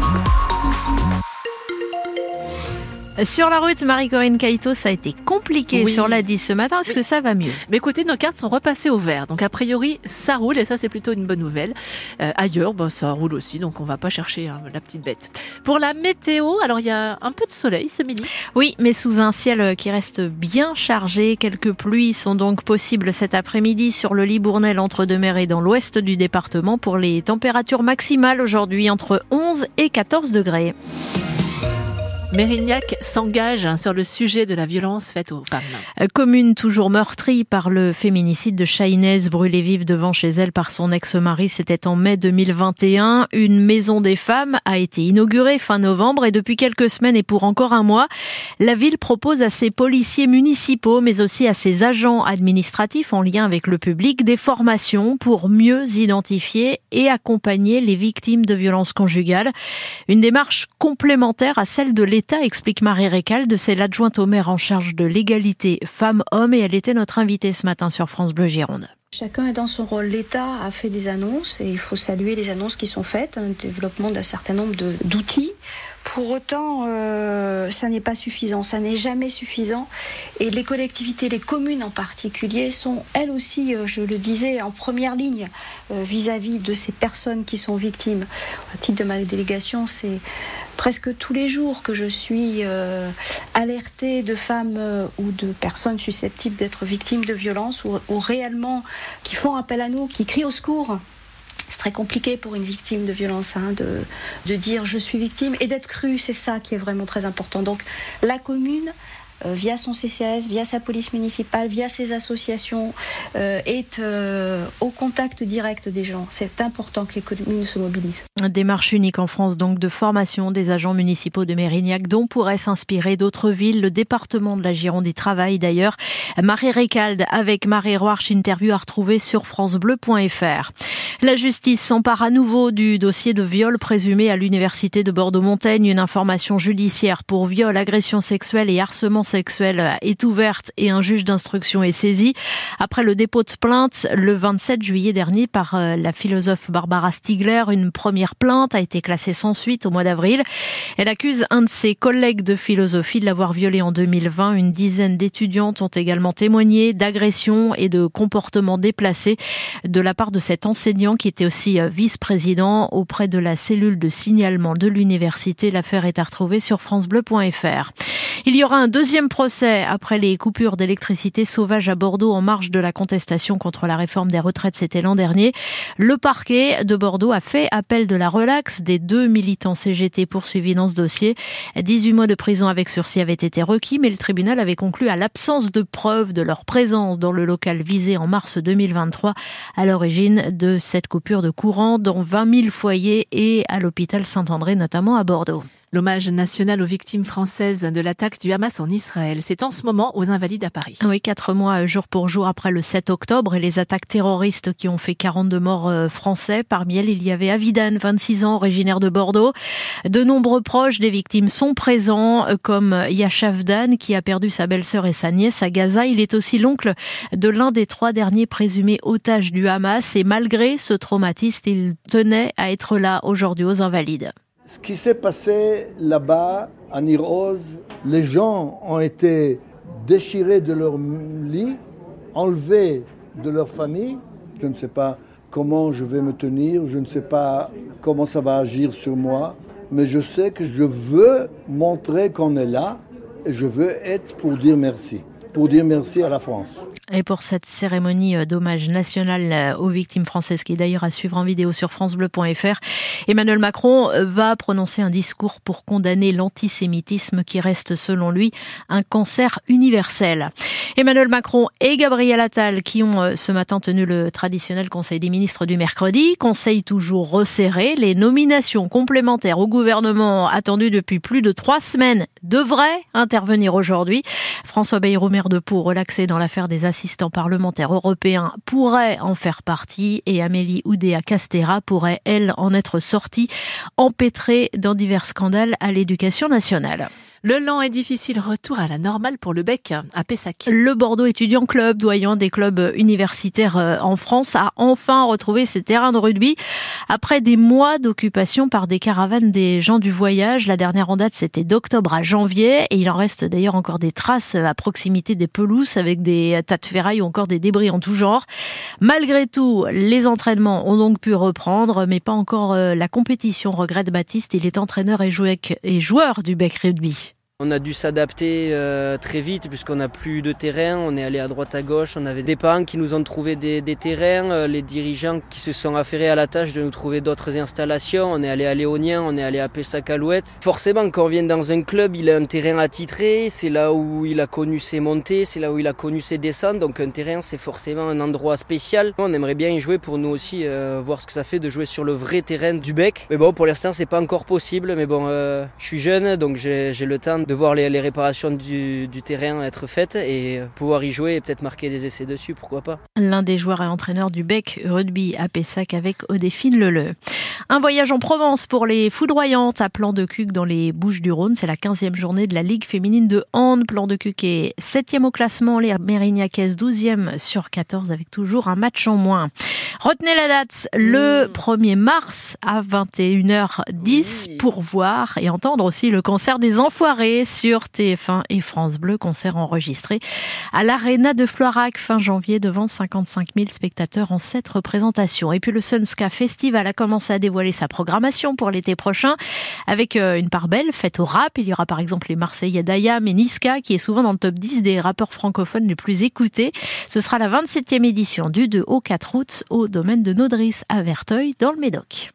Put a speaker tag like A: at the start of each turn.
A: Thank you. Sur la route, Marie-Corinne Caïto, ça a été compliqué
B: Oui.
A: sur la 10 ce matin. Est-ce
B: Oui.
A: que ça va mieux?
B: Mais écoutez, nos cartes sont repassées au vert. Donc a priori, ça roule et ça c'est plutôt une bonne nouvelle. Euh, ailleurs, bah, ça roule aussi, donc on va pas chercher hein, la petite bête. Pour la météo, alors il y a un peu de soleil ce midi.
A: Oui, mais sous un ciel qui reste bien chargé. Quelques pluies sont donc possibles cet après-midi sur le Libournel entre deux mers et dans l'ouest du département pour les températures maximales aujourd'hui entre 11 et 14 degrés.
B: Mérignac s'engage hein, sur le sujet de la violence faite aux femmes.
A: Euh, Commune toujours meurtrie par le féminicide de Chahinez, brûlée vive devant chez elle par son ex-mari, c'était en mai 2021. Une maison des femmes a été inaugurée fin novembre et depuis quelques semaines et pour encore un mois, la ville propose à ses policiers municipaux, mais aussi à ses agents administratifs en lien avec le public, des formations pour mieux identifier et accompagner les victimes de violences conjugales. Une démarche complémentaire à celle de l'État, explique Marie Récalde, c'est l'adjointe au maire en charge de l'égalité femmes-hommes et elle était notre invitée ce matin sur France Bleu Gironde.
C: Chacun est dans son rôle. L'État a fait des annonces et il faut saluer les annonces qui sont faites, un développement d'un certain nombre d'outils. Pour autant, euh, ça n'est pas suffisant, ça n'est jamais suffisant. Et les collectivités, les communes en particulier, sont elles aussi, euh, je le disais, en première ligne euh, vis-à-vis de ces personnes qui sont victimes. À titre de ma délégation, c'est presque tous les jours que je suis alertée de femmes ou de personnes susceptibles d'être victimes de violences ou réellement qui font appel à nous, qui crient au secours. Très compliqué pour une victime de violence hein, de, de dire je suis victime et d'être crue, c'est ça qui est vraiment très important. Donc la commune, via son CCAS, via sa police municipale, via ses associations, euh, est euh, au contact direct des gens. C'est important que les communes se mobilisent.
A: Démarche unique en France donc de formation des agents municipaux de Mérignac dont pourraient s'inspirer d'autres villes. Le département de la Gironde y travaille d'ailleurs. Marie Récalde avec Marie Roarch, interview à retrouver sur francebleu.fr. La justice s'empare à nouveau du dossier de viol présumé à l'université de Bordeaux-Montaigne. Une information judiciaire pour viol, agression sexuelle et harcèlement sexuel est ouverte et un juge d'instruction est saisi. Après le dépôt de plainte le 27 juillet dernier par euh, la philosophe Barbara Stiegler, une première plainte a été classée sans suite au mois d'avril. Elle accuse un de ses collègues de philosophie de l'avoir violée en 2020. Une dizaine d'étudiantes ont également témoigné d'agressions et de comportements déplacés de la part de cet enseignant qui était aussi euh, vice-président auprès de la cellule de signalement de l'université. L'affaire est à retrouver sur francebleu.fr. Il y aura un deuxième procès après les coupures d'électricité sauvages à Bordeaux en marge de la contestation contre la réforme des retraites, c'était l'an dernier. Le parquet de Bordeaux a fait appel de la relaxe des deux militants CGT poursuivis dans ce dossier. 18 mois de prison avec sursis avaient été requis, mais le tribunal avait conclu à l'absence de preuves de leur présence dans le local visé en mars 2023 à l'origine de cette coupure de courant dans 20 000 foyers et à l'hôpital Saint-André, notamment à Bordeaux.
B: L'hommage national aux victimes françaises de l'attaque du Hamas en Israël, c'est en ce moment aux Invalides à Paris.
A: Oui, quatre mois jour pour jour après le 7 octobre et les attaques terroristes qui ont fait 42 morts euh, français. Parmi elles, il y avait Avidan, 26 ans, originaire de Bordeaux. De nombreux proches des victimes sont présents, euh, comme Yachavdan, qui a perdu sa belle-sœur et sa nièce à Gaza. Il est aussi l'oncle de l'un des trois derniers présumés otages du Hamas. Et malgré ce traumatisme, il tenait à être là aujourd'hui aux Invalides.
D: Ce qui s'est passé là-bas, à Niroz, les gens ont été déchirés de leur lit, enlevés de leur famille. Je ne sais pas comment je vais me tenir, je ne sais pas comment ça va agir sur moi, mais je sais que je veux montrer qu'on est là et je veux être pour dire merci, pour dire merci à la France.
A: Et pour cette cérémonie euh, d'hommage national euh, aux victimes françaises, qui est d'ailleurs à suivre en vidéo sur francebleu.fr, Emmanuel Macron euh, va prononcer un discours pour condamner l'antisémitisme qui reste, selon lui, un cancer universel. Emmanuel Macron et Gabriel Attal qui ont ce matin tenu le traditionnel Conseil des ministres du mercredi. Conseil toujours resserré. Les nominations complémentaires au gouvernement attendues depuis plus de trois semaines devraient intervenir aujourd'hui. François Bayrou, de Pau, relaxé dans l'affaire des assistants parlementaires européens, pourrait en faire partie et Amélie Oudéa Castera pourrait, elle, en être sortie, empêtrée dans divers scandales à l'éducation nationale.
B: Le lent et difficile retour à la normale pour le bec à Pessac.
A: Le Bordeaux Étudiant Club, doyen des clubs universitaires euh, en France, a enfin retrouvé ses terrains de rugby après des mois d'occupation par des caravanes des gens du voyage. La dernière en date, c'était d'octobre à janvier et il en reste d'ailleurs encore des traces à proximité des pelouses avec des tas de ferrailles ou encore des débris en tout genre. Malgré tout, les entraînements ont donc pu reprendre, mais pas encore euh, la compétition, regrette Baptiste. Il est entraîneur et joueur du bec rugby.
E: On a dû s'adapter euh, très vite puisqu'on n'a plus de terrain, on est allé à droite à gauche, on avait des parents qui nous ont trouvé des, terrains, euh, les dirigeants qui se sont affairés à la tâche de nous trouver d'autres installations, on est allé à Léonien, on est allé à Pessac-Alouette. Forcément quand on vient dans un club, il a un terrain attitré, c'est là où il a connu ses montées, c'est là où il a connu ses descentes, donc un terrain c'est forcément un endroit spécial. On aimerait bien y jouer pour nous aussi euh, voir ce que ça fait de jouer sur le vrai terrain du bec. Mais bon pour l'instant c'est pas encore possible, mais bon je suis jeune donc j'ai le temps de voir les, réparations du, terrain être faites et pouvoir y jouer et peut-être marquer des essais dessus, pourquoi pas.
A: L'un des joueurs et entraîneurs du Bec Rugby à Pessac avec Odéphine Leleu. Un voyage en Provence pour les foudroyantes à Plan de Cuc dans les Bouches du Rhône. C'est la 15e journée de la Ligue féminine de hand. Plan de Cuc est 7e au classement, les Mérignacaises 12e sur 14 avec toujours un match en moins. Retenez la date, le 1er mmh. mars à 21h10 pour voir et entendre aussi le concert des Enfoirés sur TF1 et France Bleu, concert enregistré à l'Arena de Floirac fin janvier devant 55 000 spectateurs en 7 représentations. Et puis le Sunska Festival a commencé à dévoiler sa programmation pour l'été prochain avec euh, une part belle faite au rap. Il y aura par exemple les Marseillais Dayam et Niska qui est souvent dans le top 10 des rappeurs francophones les plus écoutés. Ce sera la 27e édition du 2 au 4 août au domaine de Nodris à Verteuil dans le Médoc.